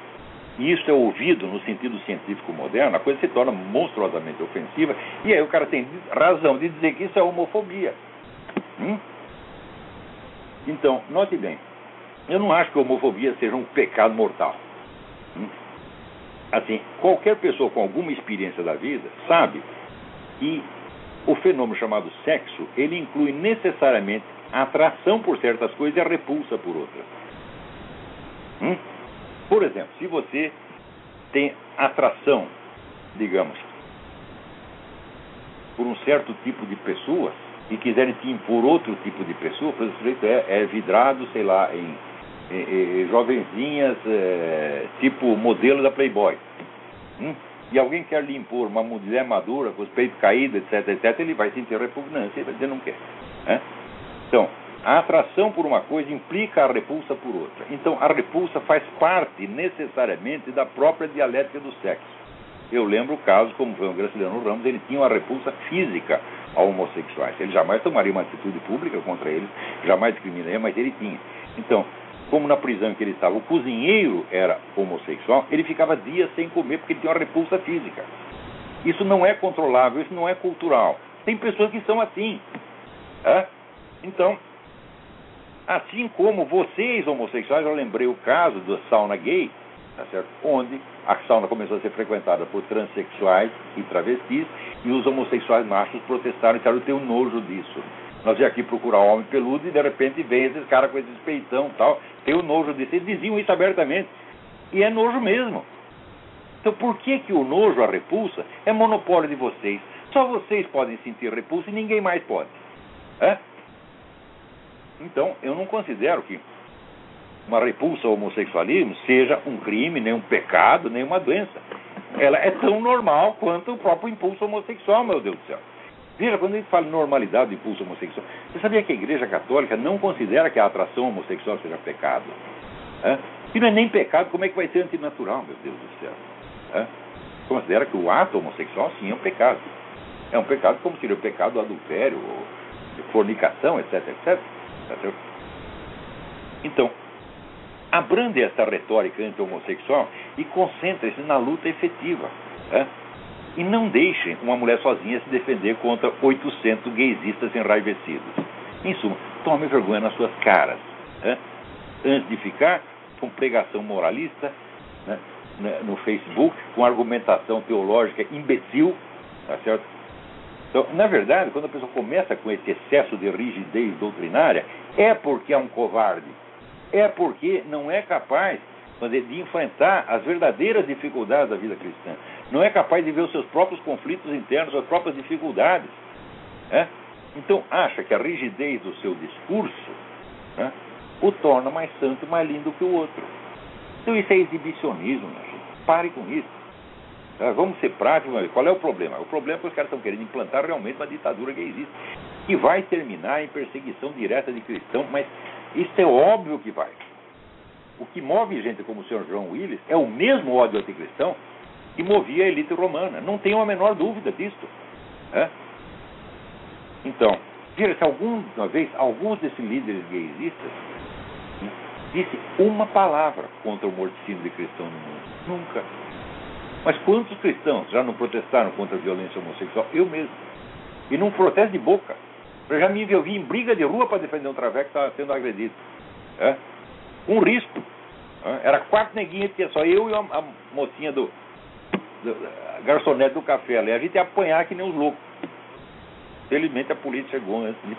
e isso é ouvido no sentido científico moderno, a coisa se torna monstruosamente ofensiva, e aí o cara tem razão de dizer que isso é homofobia. Hum? Então, note bem, eu não acho que a homofobia seja um pecado mortal. Hum? Assim, qualquer pessoa com alguma experiência da vida sabe que o fenômeno chamado sexo, ele inclui necessariamente a atração por certas coisas e a repulsa por outras. Hum? Por exemplo, se você tem atração, digamos, por um certo tipo de pessoas e quiserem te impor outro tipo de pessoa, por exemplo, é, é vidrado, sei lá, em, em, em jovenzinhas, é, tipo modelo da Playboy. Hum? E alguém quer lhe impor uma mulher madura, com os peitos caídos, etc, etc, ele vai sentir repugnância, ele vai dizer não quer. Né? Então, a atração por uma coisa implica a repulsa por outra. Então, a repulsa faz parte necessariamente da própria dialética do sexo. Eu lembro o caso, como foi o Graciliano Ramos, ele tinha uma repulsa física a homossexuais. Ele jamais tomaria uma atitude pública contra eles, jamais discriminaria, mas ele tinha. Então, como na prisão que ele estava, o cozinheiro era homossexual, ele ficava dias sem comer porque ele tinha uma repulsa física. Isso não é controlável, isso não é cultural. Tem pessoas que são assim. É? Então, assim como vocês homossexuais, eu lembrei o caso da sauna gay, tá certo? onde a sauna começou a ser frequentada por transexuais e travestis, e os homossexuais machos protestaram e disseram, eu tenho nojo disso. Nós ia aqui procurar homem peludo e de repente vem esses caras com esses peitão e tal, tenho nojo disso. Eles diziam isso abertamente. E é nojo mesmo. Então por que, que o nojo, a repulsa, é monopólio de vocês? Só vocês podem sentir repulsa e ninguém mais pode. É? Então, eu não considero que uma repulsa ao homossexualismo seja um crime, nem um pecado, nem uma doença. Ela é tão normal quanto o próprio impulso homossexual, meu Deus do céu. Veja, quando a gente fala normalidade do impulso homossexual, você sabia que a Igreja Católica não considera que a atração homossexual seja pecado? É? Não é nem pecado, como é que vai ser antinatural, meu Deus do céu? É? Considera que o ato homossexual, sim, é um pecado. É um pecado como seria o pecado do adultério, ou fornicação, etc, etc. Então, abrande essa retórica anti-homossexual e concentre-se na luta efetiva. É? E não deixem uma mulher sozinha se defender contra 800 gaysistas enraivecidos. Em suma, tome vergonha nas suas caras. Né? Antes de ficar com pregação moralista né? no Facebook, com argumentação teológica imbecil, tá certo? Então, na verdade, quando a pessoa começa com esse excesso de rigidez doutrinária, é porque é um covarde. É porque não é capaz de enfrentar as verdadeiras dificuldades da vida cristã não é capaz de ver os seus próprios conflitos internos, as próprias dificuldades. Né? Então, acha que a rigidez do seu discurso né, o torna mais santo, mais lindo que o outro. Então, isso é exibicionismo, minha gente. Pare com isso. Tá? Vamos ser práticos. Qual é o problema? O problema é que os caras estão querendo implantar realmente uma ditadura que existe, que vai terminar em perseguição direta de cristãos, mas isso é óbvio que vai. O que move gente como o senhor João Willis é o mesmo ódio anticristão que movia a elite romana. Não tenho a menor dúvida disso. É? Então, veja se alguma vez alguns desses líderes gaysistas né, disse uma palavra contra o morticínio de cristão no mundo. Nunca. Mas quantos cristãos já não protestaram contra a violência homossexual? Eu mesmo. E num protesto de boca. Eu já me envolvi em briga de rua para defender um traveco que estava sendo agredido. É? Um risco. É? Era quatro neguinhos, tinha só eu e a, a mocinha do, garçonete do café ali. A gente ia apanhar que nem os loucos. Felizmente a polícia chegou antes de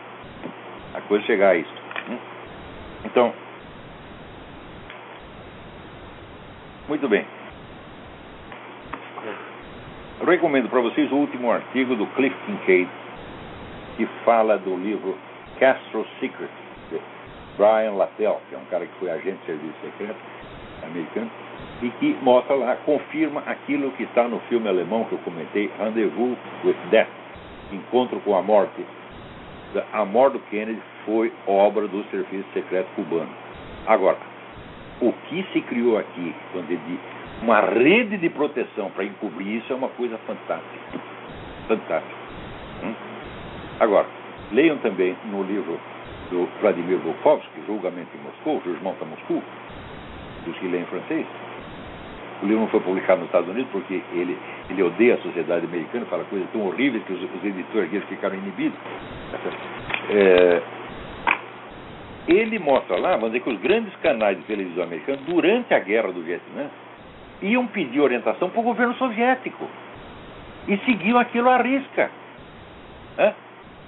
a coisa chegar a isso. Hum? Então, muito bem. Recomendo para vocês o último artigo do Cliff Kincaid, que fala do livro Castro Secret, de Brian Latell, que é um cara que foi agente de serviço secreto americano e que mostra lá, confirma aquilo que está no filme alemão que eu comentei, Rendezvous with Death, Encontro com a Morte. A morte do Kennedy foi obra do Serviço Secreto Cubano. Agora, o que se criou aqui, quando ele uma rede de proteção para encobrir isso, é uma coisa fantástica. Fantástico. Hum? Agora, leiam também no livro do Vladimir Volkovsky, Julgamento em Moscou, Jugement a Moscou, dos que leem francês. O livro não foi publicado nos Estados Unidos porque ele, ele odeia a sociedade americana, fala coisas tão horríveis que os, os editores aqui ficaram inibidos. É, ele mostra lá, vamos dizer que os grandes canais de televisão americanos, durante a guerra do Vietnã, iam pedir orientação para o governo soviético. E seguiam aquilo à risca. Né?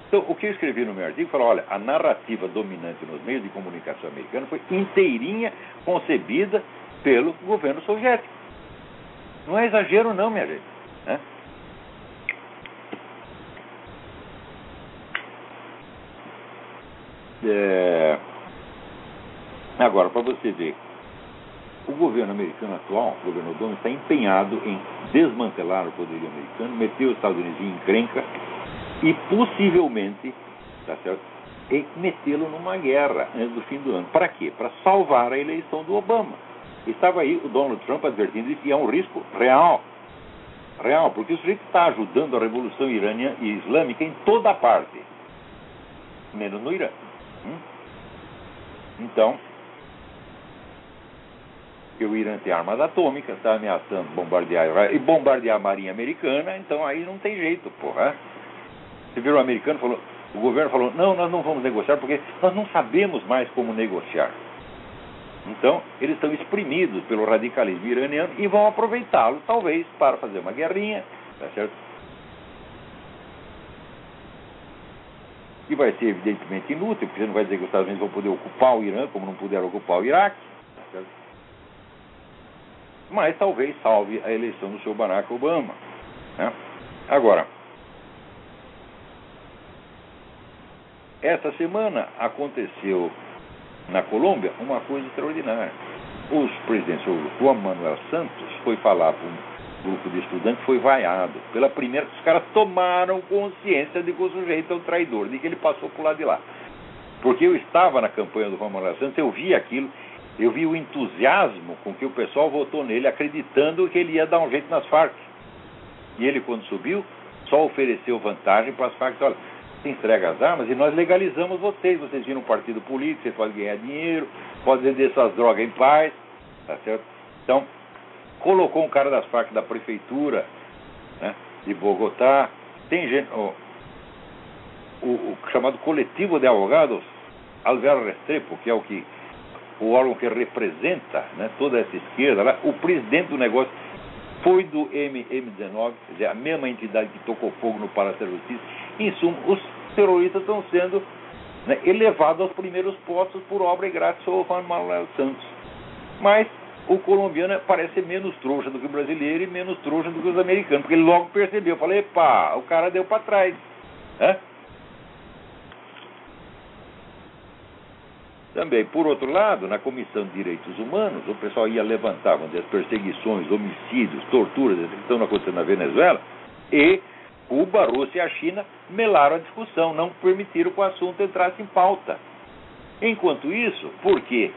Então, o que eu escrevi no meu artigo, falou, olha, a narrativa dominante nos meios de comunicação americanos foi inteirinha concebida pelo governo soviético. Não é exagero não, minha gente. Né? É... Agora, para você ver, o governo americano atual, o governo Obama, está empenhado em desmantelar o poderio americano, meter os Estados Unidos em encrenca e possivelmente, tá certo, e metê-lo numa guerra antes do fim do ano. Para quê? Para salvar a eleição do Obama. Estava aí o Donald Trump advertindo que é um risco real. Real, porque o sujeito está ajudando a revolução iraniana e islâmica em toda parte, menos no Irã. Hum? Então, o Irã tem armas atômicas, está ameaçando bombardear e bombardear a marinha americana, então aí não tem jeito, porra. Você viu o americano falou, o governo falou, não, nós não vamos negociar porque nós não sabemos mais como negociar. Então, eles estão exprimidos pelo radicalismo iraniano e vão aproveitá-lo, talvez, para fazer uma guerrinha, tá certo? E vai ser evidentemente inútil, porque você não vai dizer que os Estados Unidos vão poder ocupar o Irã, como não puderam ocupar o Iraque? Mas talvez salve a eleição do seu Barack Obama. Né? Agora, essa semana aconteceu na Colômbia uma coisa extraordinária. Os presidentes, o Juan Manuel Santos foi falar para um grupo de estudantes, foi vaiado. Pela primeira, os caras tomaram consciência de que o sujeito é um traidor, de que ele passou por lá de lá. Porque eu estava na campanha do Juan Manuel Santos, eu vi aquilo, eu vi o entusiasmo com que o pessoal votou nele, acreditando que ele ia dar um jeito nas Farc. E ele, quando subiu, só ofereceu vantagem para as Farc. Olha, você entrega as armas e nós legalizamos vocês. Vocês viram um partido político, vocês podem ganhar dinheiro, podem vender suas drogas em paz, tá certo? Então, colocou um cara das Farc da prefeitura né, de Bogotá. Tem gente, o, o, chamado coletivo de advogados, Alvaro Restrepo, que é o que o órgão que representa né, toda essa esquerda, lá, o presidente do negócio foi do MM19, quer dizer, a mesma entidade que tocou fogo no Palácio da Justiça, em suma, os terroristas estão sendo né, elevados aos primeiros postos por obra e graça ao Juan Manuel Santos. Mas o colombiano parece menos trouxa do que o brasileiro e menos trouxa do que os americanos, porque ele logo percebeu, falei, pá, o cara deu para trás. Né? Também, por outro lado, na Comissão de Direitos Humanos, o pessoal ia levantar dizer, as perseguições, homicídios, torturas que estão acontecendo na Venezuela e Cuba, Rússia e a China melaram a discussão, não permitiram que o assunto entrasse em pauta. Enquanto isso, por que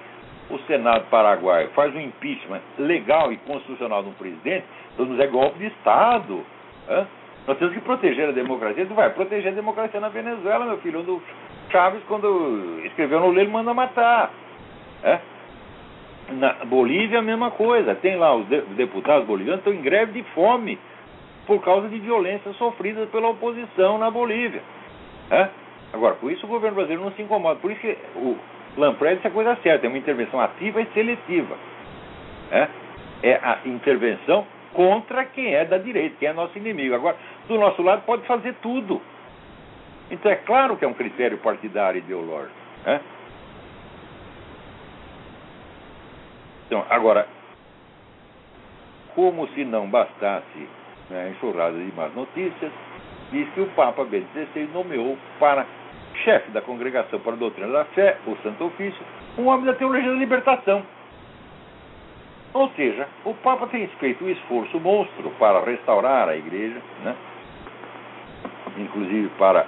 o Senado paraguaio faz um impeachment legal e constitucional de um presidente, então é golpe de Estado. Né? Nós temos que proteger a democracia. Tu vai proteger a democracia na Venezuela, meu filho. O Chaves, quando escreveu no livro, manda matar. É? Na Bolívia, a mesma coisa. Tem lá os deputados bolivianos estão em greve de fome por causa de violências sofridas pela oposição na Bolívia. É? Agora, por isso o governo brasileiro não se incomoda. Por isso que o Lampredi disse a coisa certa, é uma intervenção ativa e seletiva. É, é a intervenção contra quem é da direita, quem é nosso inimigo. Agora, do nosso lado pode fazer tudo. Então é claro que é um critério partidário ideológico. É? Então, agora, como se não bastasse né, enxurrada de más notícias, diz que o Papa Bento XVI nomeou para chefe da Congregação para a Doutrina da Fé, o Santo Ofício, um homem da teologia da libertação. Ou seja, o Papa tem feito um esforço monstro para restaurar a igreja, né? inclusive para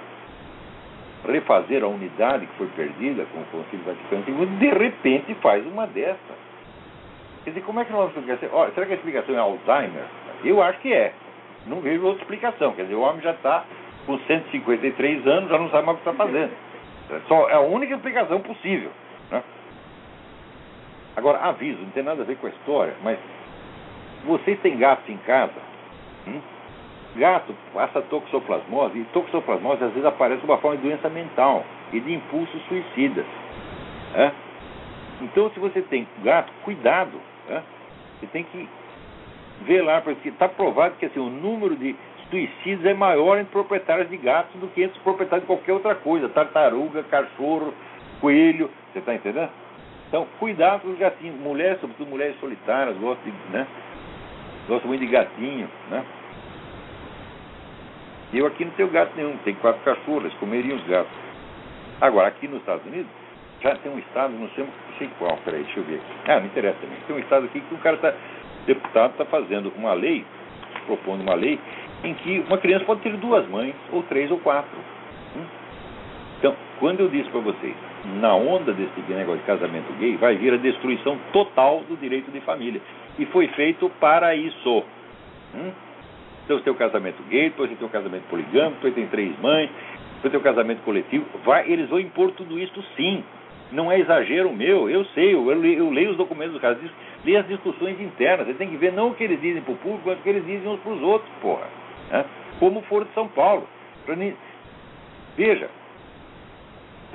refazer a unidade que foi perdida com o Concílio Vaticano II, de repente faz uma dessas. Quer dizer, como é que nós vamos? Olha, será que a explicação é Alzheimer? Eu acho que é. Não vejo outra explicação. Quer dizer, o homem já está com 153 anos, já não sabe mais o que está fazendo. É, só, é a única explicação possível. Né? Agora, aviso, não tem nada a ver com a história, mas vocês têm gatos em casa? Hum? Gato passa toxoplasmose, e toxoplasmose às vezes aparece uma forma de doença mental e de impulsos suicidas. É? Então, se você tem gato, cuidado. É? Você tem que ver lá, porque está provado que assim, o número de suicídios é maior entre proprietários de gatos do que entre proprietários de qualquer outra coisa. Tartaruga, cachorro, coelho, você está entendendo? Então, cuidado com os gatinhos. Mulheres, sobretudo mulheres solitárias, gostam de, né? Gostam muito de gatinho, né? Eu aqui não tenho gato nenhum, tenho quatro cachorros, comeriam os gatos. Agora, aqui nos Estados Unidos, já tem um estado, não sei, não sei qual, peraí, deixa eu ver. Ah, não interessa também. Tem um estado aqui que o cara está, deputado está fazendo uma lei, propondo uma lei, em que uma criança pode ter duas mães, ou três ou quatro. Quando eu disse para vocês, na onda desse negócio de casamento gay, vai vir a destruição total do direito de família. E foi feito para isso. Hum? Então você tem o casamento gay, depois você tem o casamento poligâmico, depois tem três mães, depois tem o casamento coletivo. Vai, eles vão impor tudo isso sim. Não é exagero meu, eu sei, eu, eu, eu leio os documentos do caso, leio as discussões internas. Você tem que ver não o que eles dizem para o público, mas o que eles dizem uns para os outros, porra. Né? Como for de São Paulo. Veja,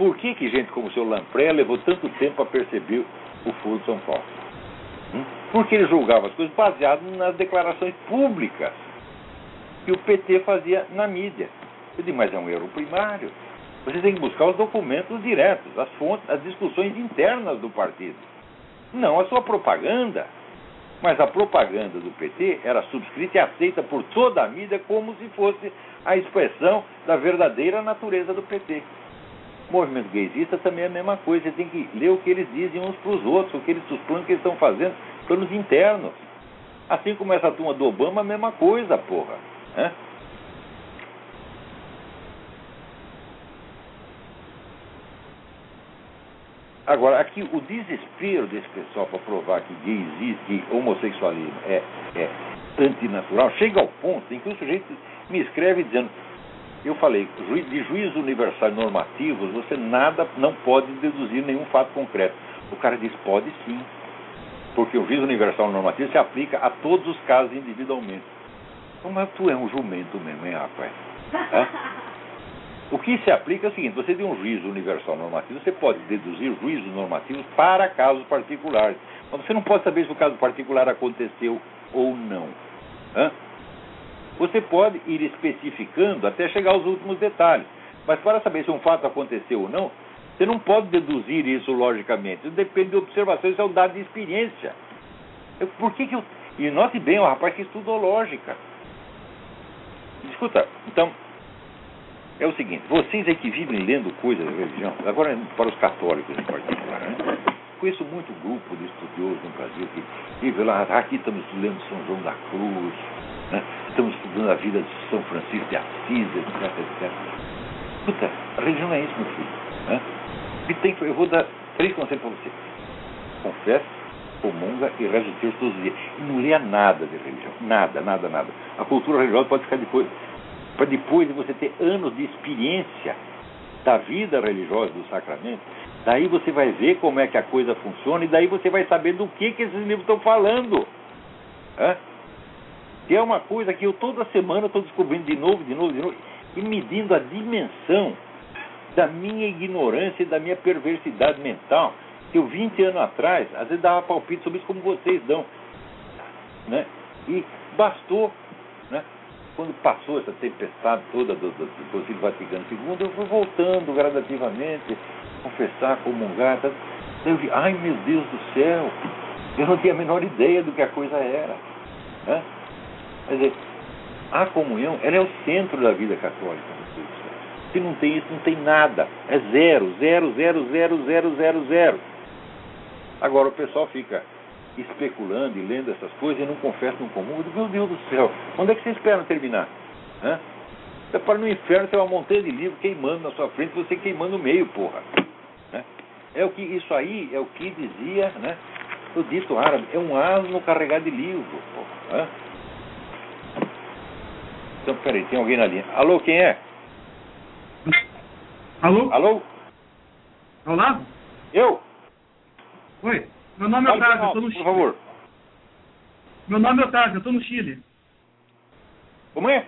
por que, que gente como o seu Lampré levou tanto tempo para perceber o furo de São Paulo? Hum? Porque ele julgava as coisas baseado nas declarações públicas que o PT fazia na mídia. Eu digo, mas é um erro primário. Você tem que buscar os documentos diretos, as fontes, as discussões internas do partido. Não a sua propaganda. Mas a propaganda do PT era subscrita e aceita por toda a mídia como se fosse a expressão da verdadeira natureza do PT. Movimento gaysista também é a mesma coisa. Você tem que ler o que eles dizem uns para os outros, o que eles, os que eles estão fazendo, planos internos. Assim como essa turma do Obama, a mesma coisa, porra. É? Agora, aqui o desespero desse pessoal para provar que gay existe, que homossexualismo é, é antinatural, chega ao ponto em que o sujeito me escreve dizendo, eu falei, de juízo universal normativos, você nada, não pode deduzir nenhum fato concreto. O cara diz, pode sim, porque o juízo universal normativo se aplica a todos os casos individualmente. Então, mas tu é um jumento mesmo, hein, rapaz? É? O que se aplica é o seguinte: você tem um juízo universal normativo, você pode deduzir juízos normativos para casos particulares. Mas você não pode saber se o caso particular aconteceu ou não. Hã? Você pode ir especificando até chegar aos últimos detalhes. Mas para saber se um fato aconteceu ou não, você não pode deduzir isso logicamente. Isso depende de observação, isso é o dado de experiência. Por que, que eu. E note bem, o rapaz que estudou lógica. Escuta, então, é o seguinte, vocês aí que vivem lendo coisas da religião, agora para os católicos em particular, né? conheço muito grupo de estudiosos no Brasil que vive lá, aqui estamos lendo São João da Cruz, né? Estamos estudando a vida de São Francisco de Assis, etc, etc. Escuta, a religião é isso, meu filho. Né? E tem, eu vou dar três conselhos para você. Confesse, comunga e reza todos os dias. E não leia nada de religião. Nada, nada, nada. A cultura religiosa pode ficar depois para depois de você ter anos de experiência da vida religiosa, do sacramento, daí você vai ver como é que a coisa funciona e daí você vai saber do que, que esses livros estão falando. É? Que é uma coisa que eu toda semana estou descobrindo de novo, de novo, de novo, e medindo a dimensão da minha ignorância e da minha perversidade mental, que eu 20 anos atrás, às vezes dava palpite sobre isso como vocês dão. Né? E bastou né, quando passou essa tempestade toda do, do, do Vaticano II, eu fui voltando gradativamente, confessar, comungar. Tá? Eu vi, ai meu Deus do céu, eu não tinha a menor ideia do que a coisa era. Né? Quer dizer, a comunhão, ela é o centro da vida católica. Se não tem isso, não tem nada. É zero, zero, zero, zero, zero, zero, zero. Agora o pessoal fica especulando e lendo essas coisas e não confessam no comum. Digo, meu Deus do céu, onde é que vocês esperam terminar? Hã? Você para no inferno, tem uma montanha de livro queimando na sua frente, você queimando no meio, porra. Né? É o que, isso aí é o que dizia, né? O dito árabe, é um asno carregado de livro, porra. Hã? Então, peraí, tem alguém na linha. Alô, quem é? Alô? Alô? Olá? Eu? Oi. Meu nome é Otávio, eu tô no por Chile. favor. Meu nome é Otávio, eu tô no Chile. Como é?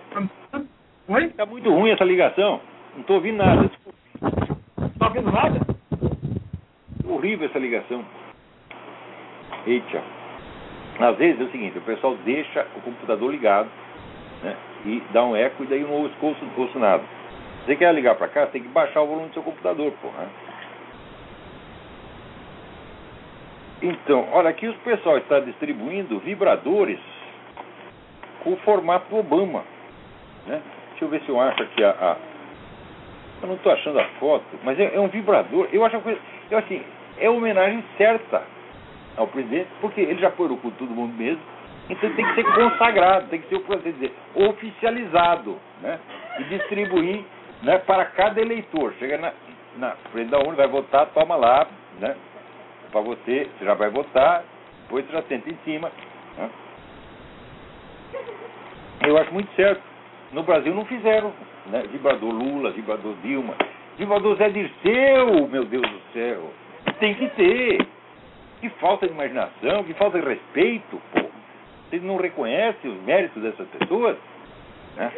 Oi? Tá muito ruim essa ligação. Não tô ouvindo nada. Desculpa. Tá ouvindo nada? Horrível essa ligação. Eita. Às vezes é o seguinte, o pessoal deixa o computador ligado e dá um eco e daí não ouço, ouço, ouço nada. Você quer ligar para cá, tem que baixar o volume do seu computador, porra. Então, olha, aqui o pessoal está distribuindo vibradores com o formato Obama. Né? Deixa eu ver se eu acho aqui a. a- Eu não estou achando a foto, mas é, é um vibrador. Eu acho a coisa. Eu assim, é homenagem certa ao presidente, porque ele já foi no cu todo mundo mesmo. Então tem que ser consagrado, tem que ser, assim dizer, oficializado, né? E distribuir né, para cada eleitor. Chega na, na frente da urna, vai votar, toma lá, né? Para você, você já vai votar, depois você já senta em cima. Né? Eu acho muito certo. No Brasil não fizeram, né? Vibrador Lula, vibrador Dilma, vibrador Zé Dirceu, meu Deus do céu. Tem que ter. Que falta de imaginação, que falta de respeito, pô. Vocês não reconhecem os méritos dessas pessoas? Né?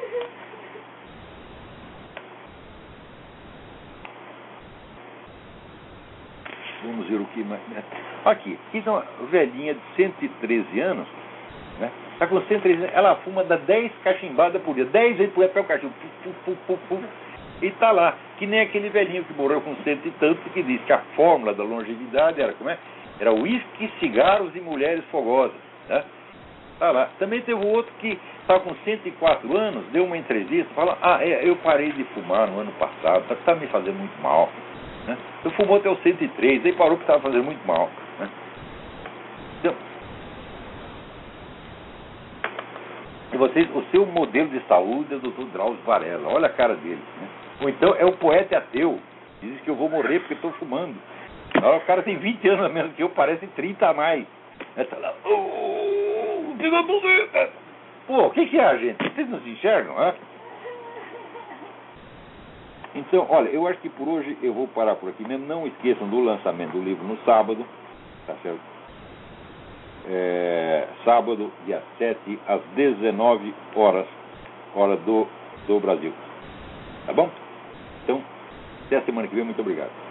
Vamos ver o que mais. né? Aqui, uma velhinha de 113 anos, né? Está com 113 anos, ela fuma, dá 10 cachimbadas por dia, 10 vezes por dia pega o cachimbo, pu, pu, pu, pu, pu, e tá lá. Que nem aquele velhinho que morreu com cento e tanto, que disse que a fórmula da longevidade era como é? Era uísque, cigarros e mulheres fogosas. Né? Tá lá. Também teve outro que estava com 104 anos, deu uma entrevista, fala, ah, é, eu parei de fumar no ano passado, tá, tá me fazendo muito mal. Né? Eu fumou até os 103, aí parou que estava fazendo muito mal. Né? Então, e vocês, o seu modelo de saúde é o Dr. Drauzio Varela, olha a cara dele. Né? Ou então é o poeta ateu, diz que eu vou morrer porque estou fumando. O cara tem 20 anos a menos que eu, parece 30 a mais. Aí tá lá, oh, diga a buzeta. Pô, o que, que é gente? Vocês não se enxergam, hã? Então, olha, eu acho que por hoje eu vou parar por aqui mesmo. Não esqueçam do lançamento do livro no sábado, tá certo? É, sábado, dia 7, às 19 horas, hora do, do Brasil. Tá bom? Então, até a semana que vem. Muito obrigado.